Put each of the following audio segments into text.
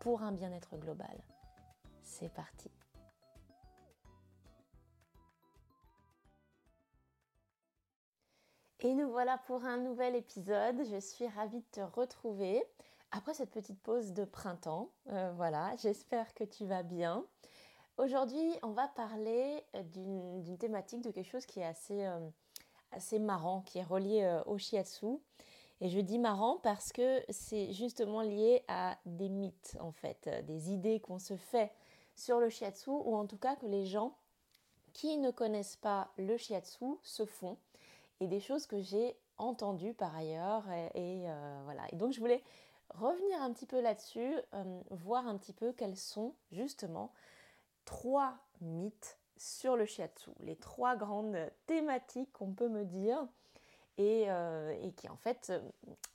pour un bien-être global. C'est parti. Et nous voilà pour un nouvel épisode. Je suis ravie de te retrouver après cette petite pause de printemps. Euh, voilà, j'espère que tu vas bien. Aujourd'hui, on va parler d'une thématique, de quelque chose qui est assez, euh, assez marrant, qui est relié euh, au shiatsu. Et je dis marrant parce que c'est justement lié à des mythes, en fait, des idées qu'on se fait sur le shiatsu, ou en tout cas que les gens qui ne connaissent pas le shiatsu se font, et des choses que j'ai entendues par ailleurs. Et, euh, voilà. Et donc je voulais revenir un petit peu là-dessus, euh, voir un petit peu quels sont justement trois mythes sur le shiatsu, les trois grandes thématiques qu'on peut me dire euh, et, qui en fait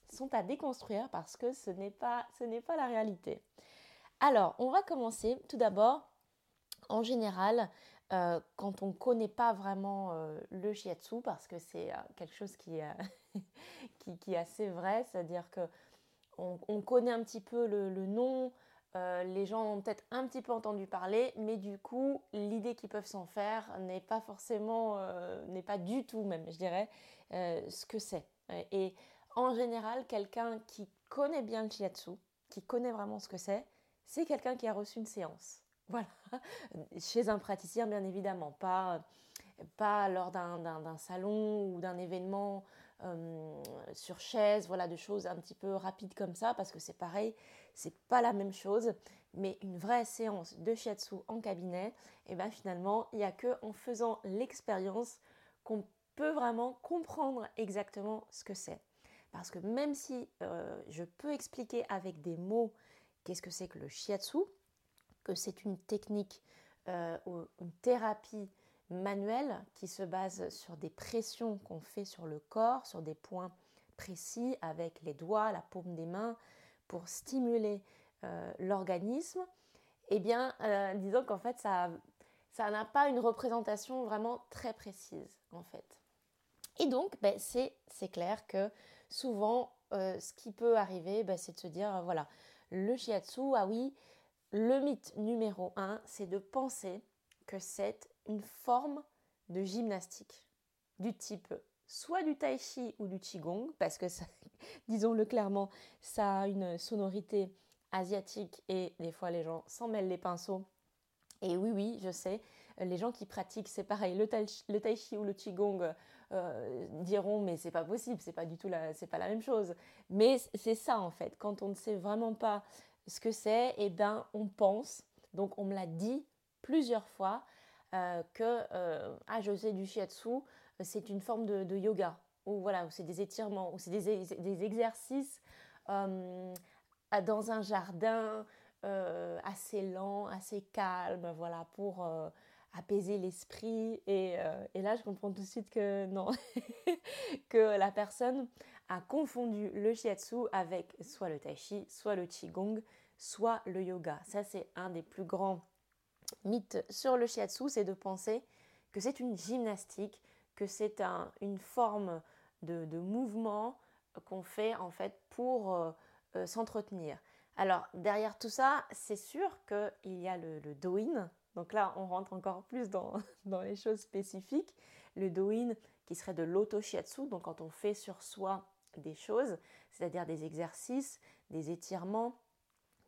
sont à déconstruire parce que ce n'est pas, pas la réalité. Alors, on va commencer tout d'abord. En général, euh, quand on ne connaît pas vraiment euh, le shiatsu, parce que c'est quelque chose qui, qui, est assez vrai, c'est-à-dire que on, connaît un petit peu le nom, euh, les gens ont peut-être un petit peu entendu parler, mais du coup, l'idée qu'ils peuvent s'en faire n'est pas forcément, euh, n'est pas du tout même, je dirais, euh, ce que c'est. Et en général, quelqu'un qui connaît bien le shiatsu, qui connaît vraiment ce que c'est, c'est quelqu'un qui a reçu une séance. Voilà, chez un praticien bien évidemment, pas, pas lors d'un salon ou d'un événement sur chaise, voilà, de choses un petit peu rapides comme ça, parce que c'est pareil, c'est pas la même chose, mais une vraie séance de shiatsu en cabinet, et eh bien finalement, il n'y a que en faisant l'expérience qu'on peut vraiment comprendre exactement ce que c'est. Parce que même si euh, je peux expliquer avec des mots qu'est-ce que c'est que le shiatsu, que c'est une technique euh, ou une thérapie manuelle qui se base sur des pressions qu'on fait sur le corps, sur des points précis avec les doigts, la paume des mains, pour stimuler euh, l'organisme, eh bien, euh, disons qu'en fait, ça ça n'a pas une représentation vraiment très précise, en fait. Et donc, ben, c'est clair que souvent, ce qui peut arriver, ben, c'est de se dire, voilà, le shiatsu, ah oui, le mythe numéro un, c'est de penser que c'est une forme de gymnastique du type soit du tai chi ou du qigong, parce que, disons-le clairement, ça a une sonorité asiatique et des fois les gens s'en mêlent les pinceaux. Et oui, oui, je sais, les gens qui pratiquent, c'est pareil, le tai, chi ou le qigong euh, diront mais c'est pas possible, c'est pas du tout la, c'est pas la même chose. Mais c'est ça en fait, quand on ne sait vraiment pas ce que c'est, eh bien, on pense, donc on me l'a dit plusieurs fois, euh, que euh, ah, je sais du shiatsu, c'est une forme de, yoga, ou voilà, c'est des étirements, ou c'est des, exercices euh, dans un jardin assez lent, assez calme, voilà, pour apaiser l'esprit. Et, et, là, je comprends tout de suite que non, que la personne a confondu le shiatsu avec soit le tai chi, soit le qigong, soit le yoga. Ça, c'est un des plus grands mythes sur le shiatsu, c'est de penser que c'est une gymnastique, que c'est une forme de, mouvement qu'on fait en fait pour euh, euh, s'entretenir. Alors derrière tout ça, c'est sûr qu'il y a le, le doin, donc là, on rentre encore plus dans, dans les choses spécifiques. Le doin qui serait de l'auto-shiatsu, donc quand on fait sur soi des choses, c'est-à-dire des exercices, des étirements,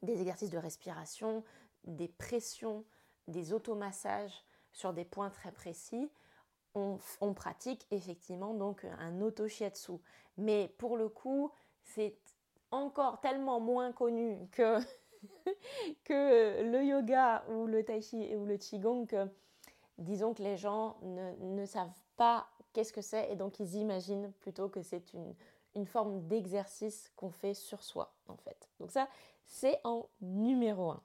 des exercices de respiration, des pressions, des automassages sur des points très précis, on, pratique effectivement donc un auto-shiatsu. Mais pour le coup, c'est encore tellement moins connu que, le yoga ou le tai chi ou le qigong que disons que les gens ne, savent pas qu'est-ce que c'est et donc ils imaginent plutôt que c'est une, forme d'exercice qu'on fait sur soi, en fait. Donc ça, c'est en numéro 1.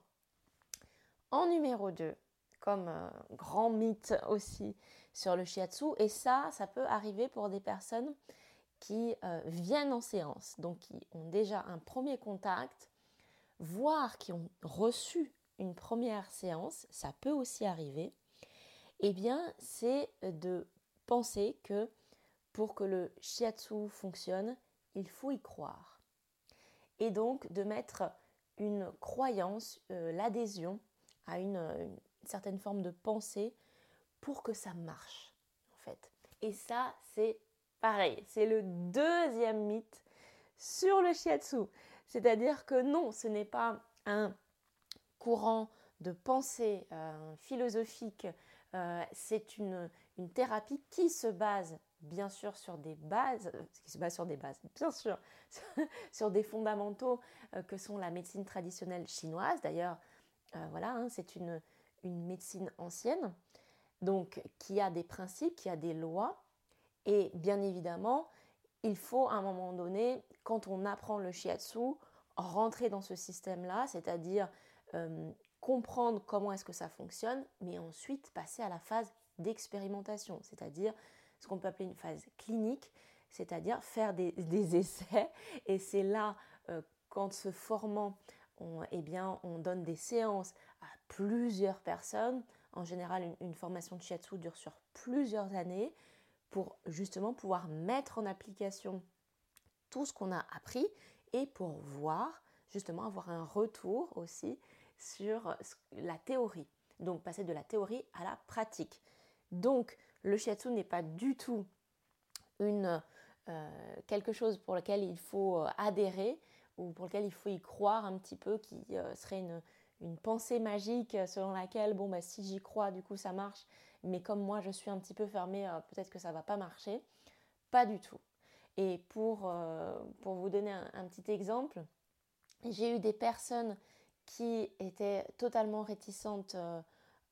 En numéro 2, comme euh, grand mythe aussi sur le shiatsu, et ça, ça peut arriver pour des personnes qui euh, viennent en séance, donc qui ont déjà un premier contact, voire qui ont reçu une première séance, ça peut aussi arriver, eh bien, c'est de penser que pour que le shiatsu fonctionne, il faut y croire. Et donc de mettre une croyance, euh, l'adhésion à une, certaine forme de pensée pour que ça marche, en fait. Et ça, c'est pareil, c'est le deuxième mythe sur le shiatsu. C'est-à-dire que non, ce n'est pas un courant de pensée euh, philosophique, euh, c'est une, une, thérapie qui se base bien sûr sur des bases, euh, qui se base sur des bases, bien sûr, sur des fondamentaux euh, que sont la médecine traditionnelle chinoise. D'ailleurs, euh, voilà, hein, c'est une, une médecine ancienne, donc qui a des principes, qui a des lois. Et bien évidemment, il faut à un moment donné, quand on apprend le shiatsu, rentrer dans ce système-là, c'est-à-dire comprendre comment est-ce que ça fonctionne, mais ensuite passer à la phase d'expérimentation, c'est-à-dire ce qu'on peut appeler une phase clinique, c'est-à-dire faire des, essais. Et c'est là, euh, qu'en se formant, on, eh bien, on donne des séances à plusieurs personnes. En général, une, formation de shiatsu dure sur plusieurs années pour justement pouvoir mettre en application tout ce qu'on a appris et pour voir, justement, avoir un retour aussi sur la théorie. Donc passer de la théorie à la pratique. Donc le shiatsu n'est pas du tout euh, quelque chose pour lequel il faut euh, adhérer ou pour lequel il faut y croire un petit peu, qui euh, serait une, une, pensée magique selon laquelle, bon, bah, si j'y crois, du coup, ça marche, mais comme moi, je suis un petit peu fermée, peut-être que ça va pas marcher. Pas du tout. Et pour, pour vous donner un, petit exemple, j'ai eu des personnes qui étaient totalement réticentes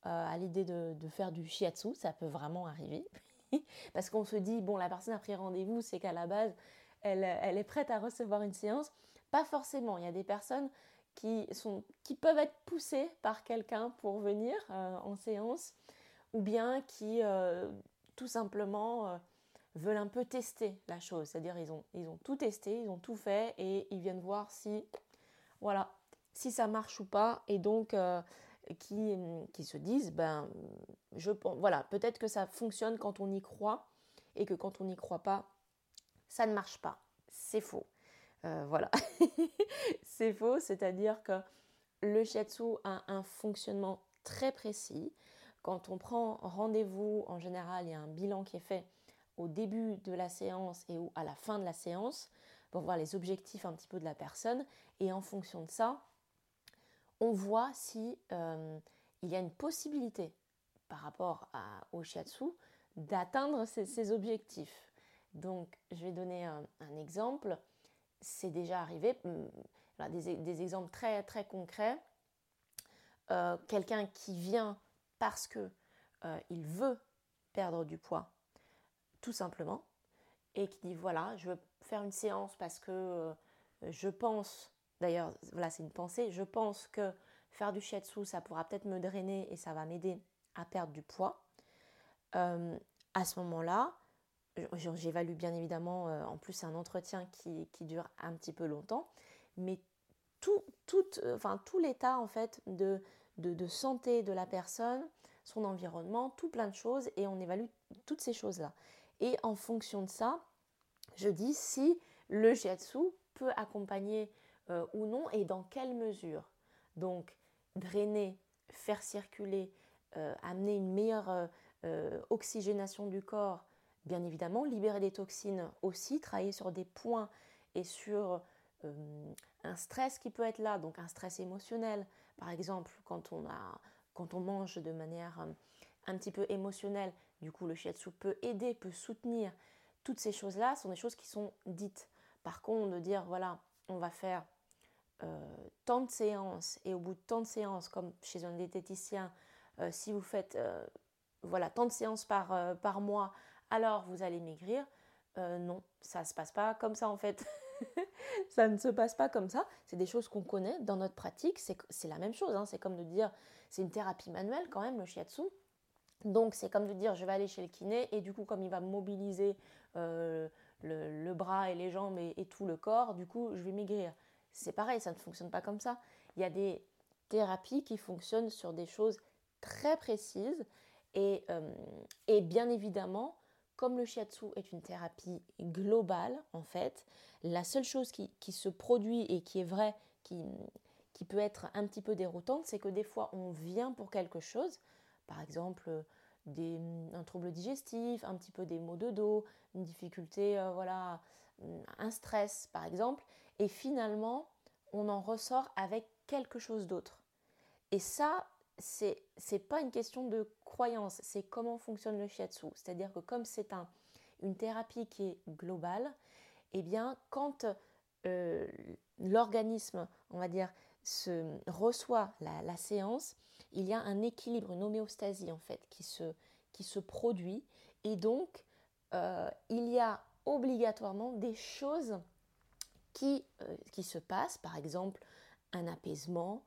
à l'idée de, faire du shiatsu, ça peut vraiment arriver. Parce qu'on se dit, bon, la personne a pris rendez-vous, c'est qu'à la base, elle, est prête à recevoir une séance. Pas forcément. Il y a des personnes qui, sont, qui peuvent être poussées par quelqu'un pour venir euh, en séance, ou bien qui euh, tout simplement euh, veulent un peu tester la chose. C'est-à-dire ils ont, ils ont tout testé, ils ont tout fait et ils viennent voir si, voilà, si ça marche ou pas. Et donc, qui, se disent, ben, voilà, peut-être que ça fonctionne quand on y croit et que quand on n'y croit pas, ça ne marche pas. C'est faux. Euh, voilà, c'est faux, c'est-à-dire que le shiatsu a un fonctionnement très précis. Quand on prend rendez-vous, en général, il y a un bilan qui est fait au début de la séance et ou à la fin de la séance pour voir les objectifs un petit peu de la personne. Et en fonction de ça, on voit si euh, il y a une possibilité par rapport au shiatsu d'atteindre ces, objectifs. Donc, je vais donner un, exemple. C'est déjà arrivé, hmm, des, exemples très, très concrets. Euh, quelqu'un qui vient parce que euh, il veut perdre du poids, tout simplement, et qui dit voilà, je veux faire une séance parce que je pense D'ailleurs, voilà, c'est une pensée. Je pense que faire du shiatsu, ça pourra peut-être me drainer et ça va m'aider à perdre du poids. Euh, à ce moment-là, j'évalue bien évidemment, euh, en plus un entretien qui, dure un petit peu longtemps, mais tout, tout, euh, l'état en fait de, de, santé de la personne, son environnement, tout plein de choses, et on évalue toutes ces choses-là. Et en fonction de ça, je dis si le shiatsu peut accompagner euh, ou non et dans quelle mesure. Donc, drainer, faire circuler, amener une meilleure oxygénation du corps, bien évidemment, libérer des toxines aussi, travailler sur des points et sur un stress qui peut être là, donc un stress émotionnel, par exemple, quand on, a, quand on mange de manière un petit peu émotionnelle, du coup le shiatsu peut aider, peut soutenir. Toutes ces choses-là sont des choses qui sont dites. Par contre, de dire, voilà, on va faire euh, tant de séances et au bout de tant de séances, comme chez un diététicien, euh, si vous faites euh, voilà, tant de séances par, par mois, alors vous allez maigrir. non, ça ne se passe pas comme ça en fait. ça ne se passe pas comme ça. C'est des choses qu'on connaît dans notre pratique. C'est la même chose. Hein. C'est comme de dire, c'est une thérapie manuelle quand même, le shiatsu. Donc c'est comme de dire, je vais aller chez le kiné et du coup, comme il va mobiliser euh, le, bras et les jambes et, tout le corps, du coup, je vais maigrir. C'est pareil, ça ne fonctionne pas comme ça. Il y a des thérapies qui fonctionnent sur des choses très précises et, euh, et bien évidemment, comme le shiatsu est une thérapie globale, en fait, la seule chose qui, se produit et qui est vraie, qui, peut être un petit peu déroutante, c'est que des fois on vient pour quelque chose, par exemple des, un trouble digestif, un petit peu des maux de dos, une difficulté, euh, voilà, un stress par exemple, et finalement on en ressort avec quelque chose d'autre. Et ça, c'est n'est pas une question de croyance, c'est comment fonctionne le shiatsu. C'est-à-dire que comme c'est un, une thérapie qui est globale, eh bien quand euh, l'organisme, on va dire, se reçoit la, séance, il y a un équilibre, une homéostasie en fait qui se, qui se produit et donc euh, il y a obligatoirement des choses qui, euh, qui se passent, par exemple un apaisement,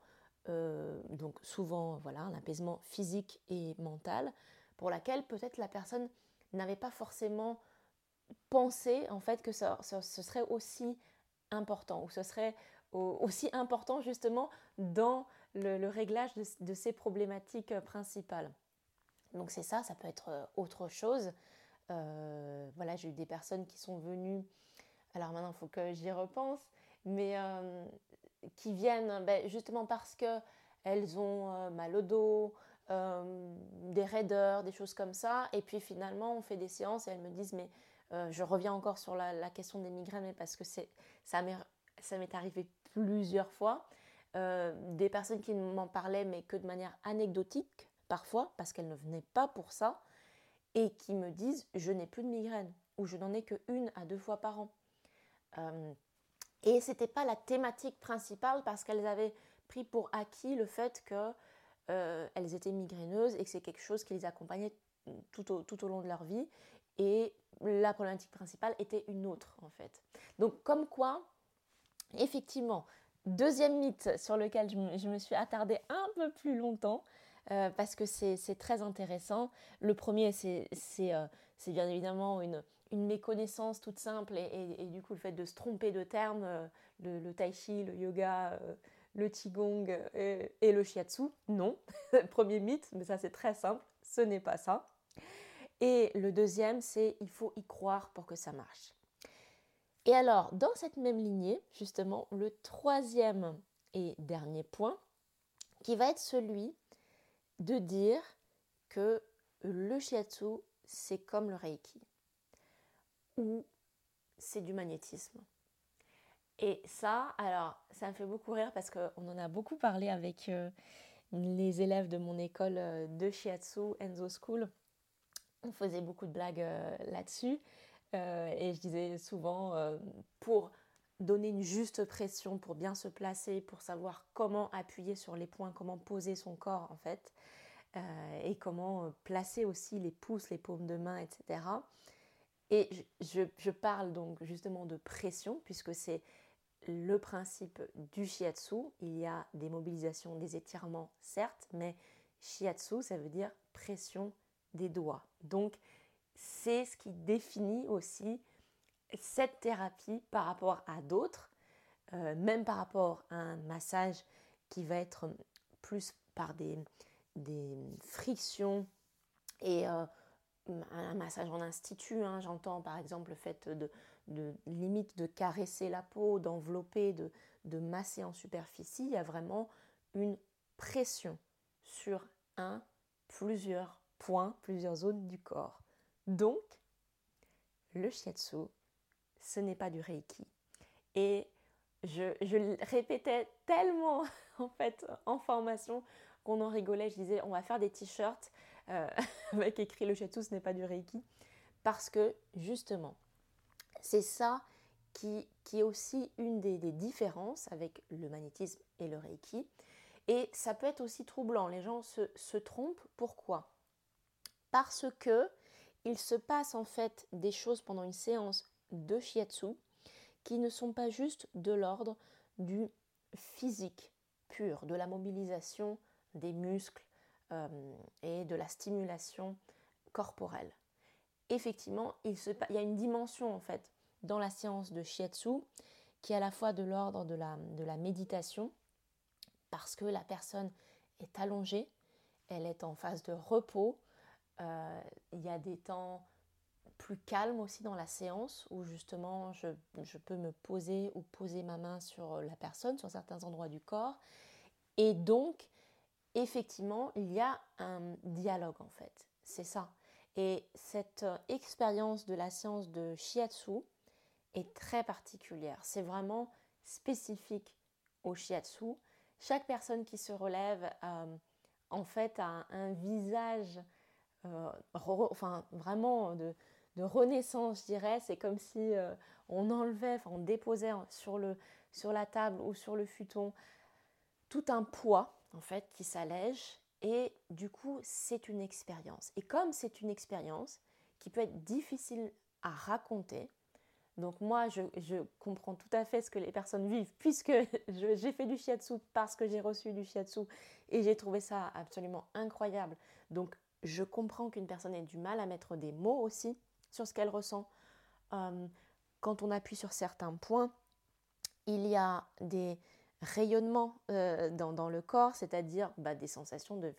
donc souvent voilà, un apaisement physique et mental, pour laquelle peut-être la personne n'avait pas forcément pensé en fait que ça, ce serait aussi important, ou ce serait aussi important justement dans le, réglage de, ces problématiques principales. Donc c'est ça, ça peut être euh, autre chose. Euh, voilà, j'ai eu des personnes qui sont venues, alors maintenant il faut que j'y repense, mais qui viennent ben, justement parce qu'elles ont euh, mal au dos, euh, des raideurs, des choses comme ça. Et puis finalement, on fait des séances et elles me disent, mais euh, je reviens encore sur la, question des migraines, parce que ça m'est arrivé plusieurs fois. des personnes qui m'en parlaient, mais que de manière anecdotique parfois, parce qu'elles ne venaient pas pour ça, et qui me disent, je n'ai plus de migraines, ou je n'en ai que une à deux fois par an. Et ce n'était pas la thématique principale parce qu'elles avaient pris pour acquis le fait qu'elles euh, étaient migraineuses et que c'est quelque chose qui les accompagnait tout au, tout au long de leur vie. Et la problématique principale était une autre en fait. Donc comme quoi, effectivement, deuxième mythe sur lequel je me, suis attardée un peu plus longtemps, euh, parce que c'est très intéressant. Le premier, c'est euh, bien évidemment une, une méconnaissance toute simple et, du coup le fait de se tromper de termes, euh, le, tai chi, le yoga, euh, le qigong et, le shiatsu, non. Premier mythe, mais ça c'est très simple, ce n'est pas ça. Et le deuxième, c'est il faut y croire pour que ça marche. Et alors, dans cette même lignée, justement, le troisième et dernier point, qui va être celui de dire que le shiatsu, c'est comme le reiki ou c'est du magnétisme. Et ça, alors, ça me fait beaucoup rire parce qu'on en a beaucoup parlé avec euh, les élèves de mon école euh, de Shiatsu, Enzo School. On faisait beaucoup de blagues euh, là-dessus. et je disais souvent, pour donner une juste pression, pour bien se placer, pour savoir comment appuyer sur les points, comment poser son corps en fait, et comment placer aussi les pouces, les paumes de main, etc. Et je, parle donc justement de pression, puisque c'est le principe du shiatsu. Il y a des mobilisations, des étirements, certes, mais shiatsu, ça veut dire pression des doigts. Donc, c'est ce qui définit aussi cette thérapie par rapport à d'autres, euh, même par rapport à un massage qui va être plus par des, frictions et euh, un massage en institut, hein, j'entends par exemple le fait de, limite de caresser la peau, d'envelopper, de, de masser en superficie, il y a vraiment une pression sur un, plusieurs points, plusieurs zones du corps. Donc, le shiatsu, ce n'est pas du reiki. Et je, je le répétais tellement en fait en formation qu'on en rigolait. Je disais, on va faire des t-shirts euh, avec écrit le shiatsu, ce n'est pas du reiki, parce que justement, c'est ça qui, est aussi une des, différences avec le magnétisme et le reiki. Et ça peut être aussi troublant. Les gens se, se trompent. Pourquoi? Parce que il se passe en fait des choses pendant une séance de shiatsu qui ne sont pas juste de l'ordre du physique pur, de la mobilisation des muscles euh, et de la stimulation corporelle. Effectivement, il, y a une dimension en fait dans la séance de shiatsu qui est à la fois de l'ordre de la, méditation, parce que la personne est allongée, elle est en phase de repos, euh, il y a des temps plus calmes aussi dans la séance où justement je, je, peux me poser ou poser ma main sur la personne, sur certains endroits du corps. Et donc, effectivement, il y a un dialogue en fait. C'est ça. Et cette euh, expérience de la séance de shiatsu est très particulière. C'est vraiment spécifique au shiatsu. Chaque personne qui se relève, euh, en fait, a un visage euh, enfin vraiment de, renaissance, je dirais. C'est comme si euh, on enlevait, enfin on déposait sur, le, sur la table ou sur le futon tout un poids en fait qui s'allège et du coup c'est une expérience. Et comme c'est une expérience qui peut être difficile à raconter, donc moi je, comprends tout à fait ce que les personnes vivent puisque j'ai fait du shiatsu parce que j'ai reçu du shiatsu et j'ai trouvé ça absolument incroyable. Donc je comprends qu'une personne ait du mal à mettre des mots aussi sur ce qu'elle ressent. Euh, quand on appuie sur certains points, il y a des rayonnements euh, dans, le corps, c'est-à-dire bah, des sensations de,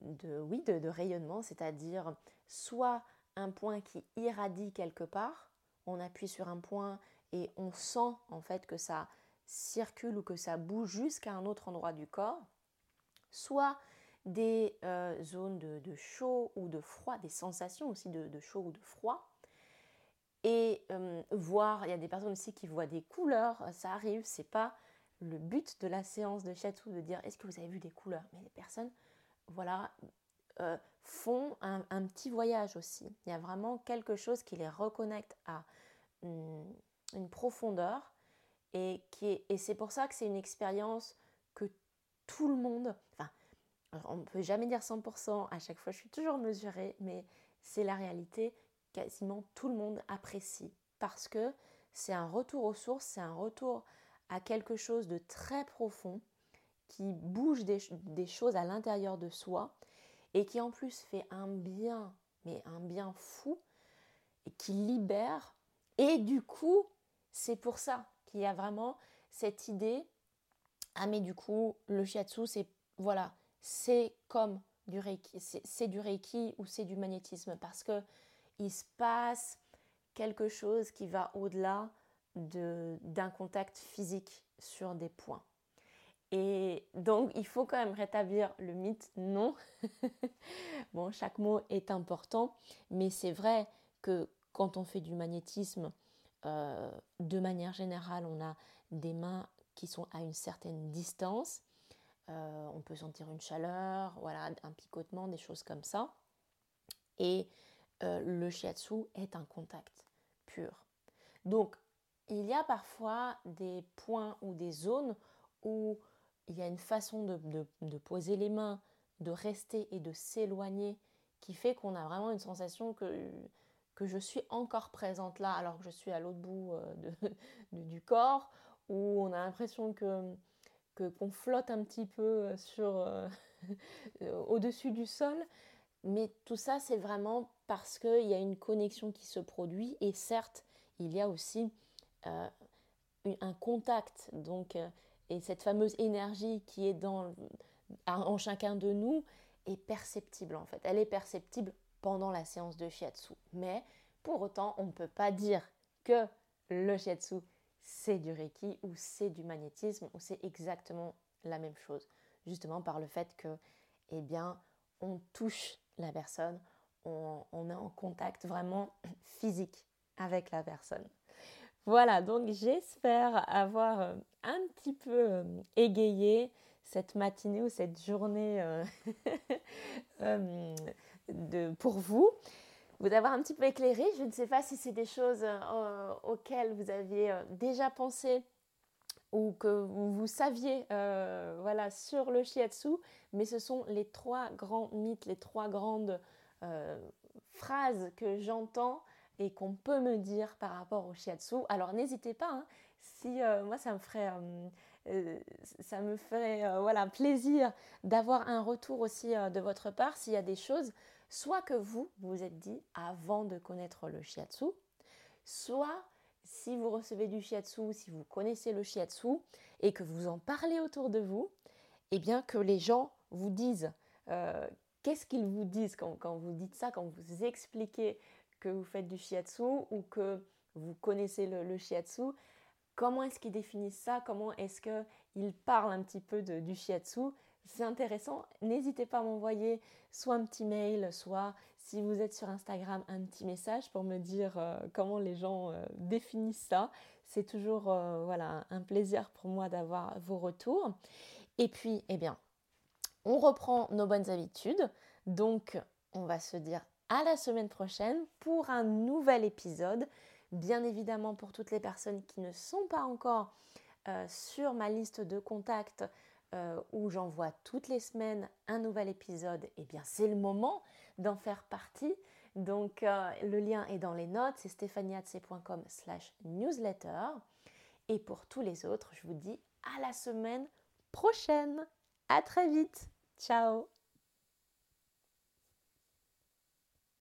de, de, rayonnement, c'est-à-dire soit un point qui irradie quelque part, on appuie sur un point et on sent en fait que ça circule ou que ça bouge jusqu'à un autre endroit du corps, soit des euh, zones de, chaud ou de froid, des sensations aussi de, chaud ou de froid. Et euh, voir, il y a des personnes aussi qui voient des couleurs, ça arrive, c'est pas le but de la séance de chatou de dire est-ce que vous avez vu des couleurs, mais les personnes, voilà, euh, font un, petit voyage aussi. Il y a vraiment quelque chose qui les reconnecte à une, une profondeur et, qui est, et c'est pour ça que c'est une expérience que tout le monde, enfin, on ne peut jamais dire 100%, à chaque fois je suis toujours mesurée, mais c'est la réalité, quasiment tout le monde apprécie parce que c'est un retour aux sources, c'est un retour à quelque chose de très profond qui bouge des, choses à l'intérieur de soi et qui en plus fait un bien, mais un bien fou, et qui libère. Et du coup, c'est pour ça qu'il y a vraiment cette idée, ah mais du coup, le shiatsu, c'est, voilà, c'est comme du reiki, c'est du reiki ou c'est du magnétisme parce que il se passe quelque chose qui va au-delà d'un contact physique sur des points. Et donc, il faut quand même rétablir le mythe non. bon, chaque mot est important, mais c'est vrai que quand on fait du magnétisme, euh, de manière générale, on a des mains qui sont à une certaine distance euh, on peut sentir une chaleur, voilà, un picotement, des choses comme ça. Et euh, le shiatsu est un contact pur. Donc, il y a parfois des points ou des zones où il y a une façon de, poser les mains, de rester et de s'éloigner qui fait qu'on a vraiment une sensation que, je suis encore présente là alors que je suis à l'autre bout euh, du corps, où on a l'impression que qu'on flotte un petit peu euh, au-dessus du sol. Mais tout ça, c'est vraiment parce qu'il y a une connexion qui se produit et certes, il y a aussi euh, un contact. Donc, et cette fameuse énergie qui est dans, en chacun de nous est perceptible en fait. Elle est perceptible pendant la séance de shiatsu. Mais pour autant, on ne peut pas dire que le shiatsu c'est du Reiki ou c'est du magnétisme ou c'est exactement la même chose. Justement par le fait que, eh bien, on touche la personne, on, est en contact vraiment physique avec la personne. Voilà, donc j'espère avoir euh, un petit peu euh, égayé cette matinée ou cette journée euh, pour vous vous avoir un petit peu éclairé. Je ne sais pas si c'est des choses auxquelles vous aviez déjà pensé ou que vous, saviez euh, voilà, sur le shiatsu, mais ce sont les trois grands mythes, les trois grandes phrases que j'entends et qu'on peut me dire par rapport au shiatsu. Alors n'hésitez pas, hein, si moi ça me ferait, ça me ferait voilà, plaisir d'avoir un retour aussi de votre part s'il y a des choses, soit que vous vous êtes dit avant de connaître le shiatsu, soit si vous recevez du shiatsu, si vous connaissez le shiatsu et que vous en parlez autour de vous, eh bien que les gens vous disent euh, qu'est-ce qu'ils vous disent quand, vous dites ça, quand vous expliquez que vous faites du shiatsu ou que vous connaissez le, shiatsu, comment est-ce qu'ils définissent ça, comment est-ce qu'ils parlent un petit peu du shiatsu. C'est intéressant, n'hésitez pas à m'envoyer soit un petit mail, soit si vous êtes sur Instagram, un petit message pour me dire euh, comment les gens euh, définissent ça. C'est toujours euh, voilà, un plaisir pour moi d'avoir vos retours. Et puis, eh bien, on reprend nos bonnes habitudes. Donc, on va se dire à la semaine prochaine pour un nouvel épisode. Bien évidemment, pour toutes les personnes qui ne sont pas encore sur ma liste de contacts, euh, où j'envoie toutes les semaines un nouvel épisode, eh bien c'est le moment d'en faire partie. Donc euh, le lien est dans les notes, c'est stéphaniatc.com slash newsletter. Et pour tous les autres, je vous dis à la semaine prochaine. À très vite. Ciao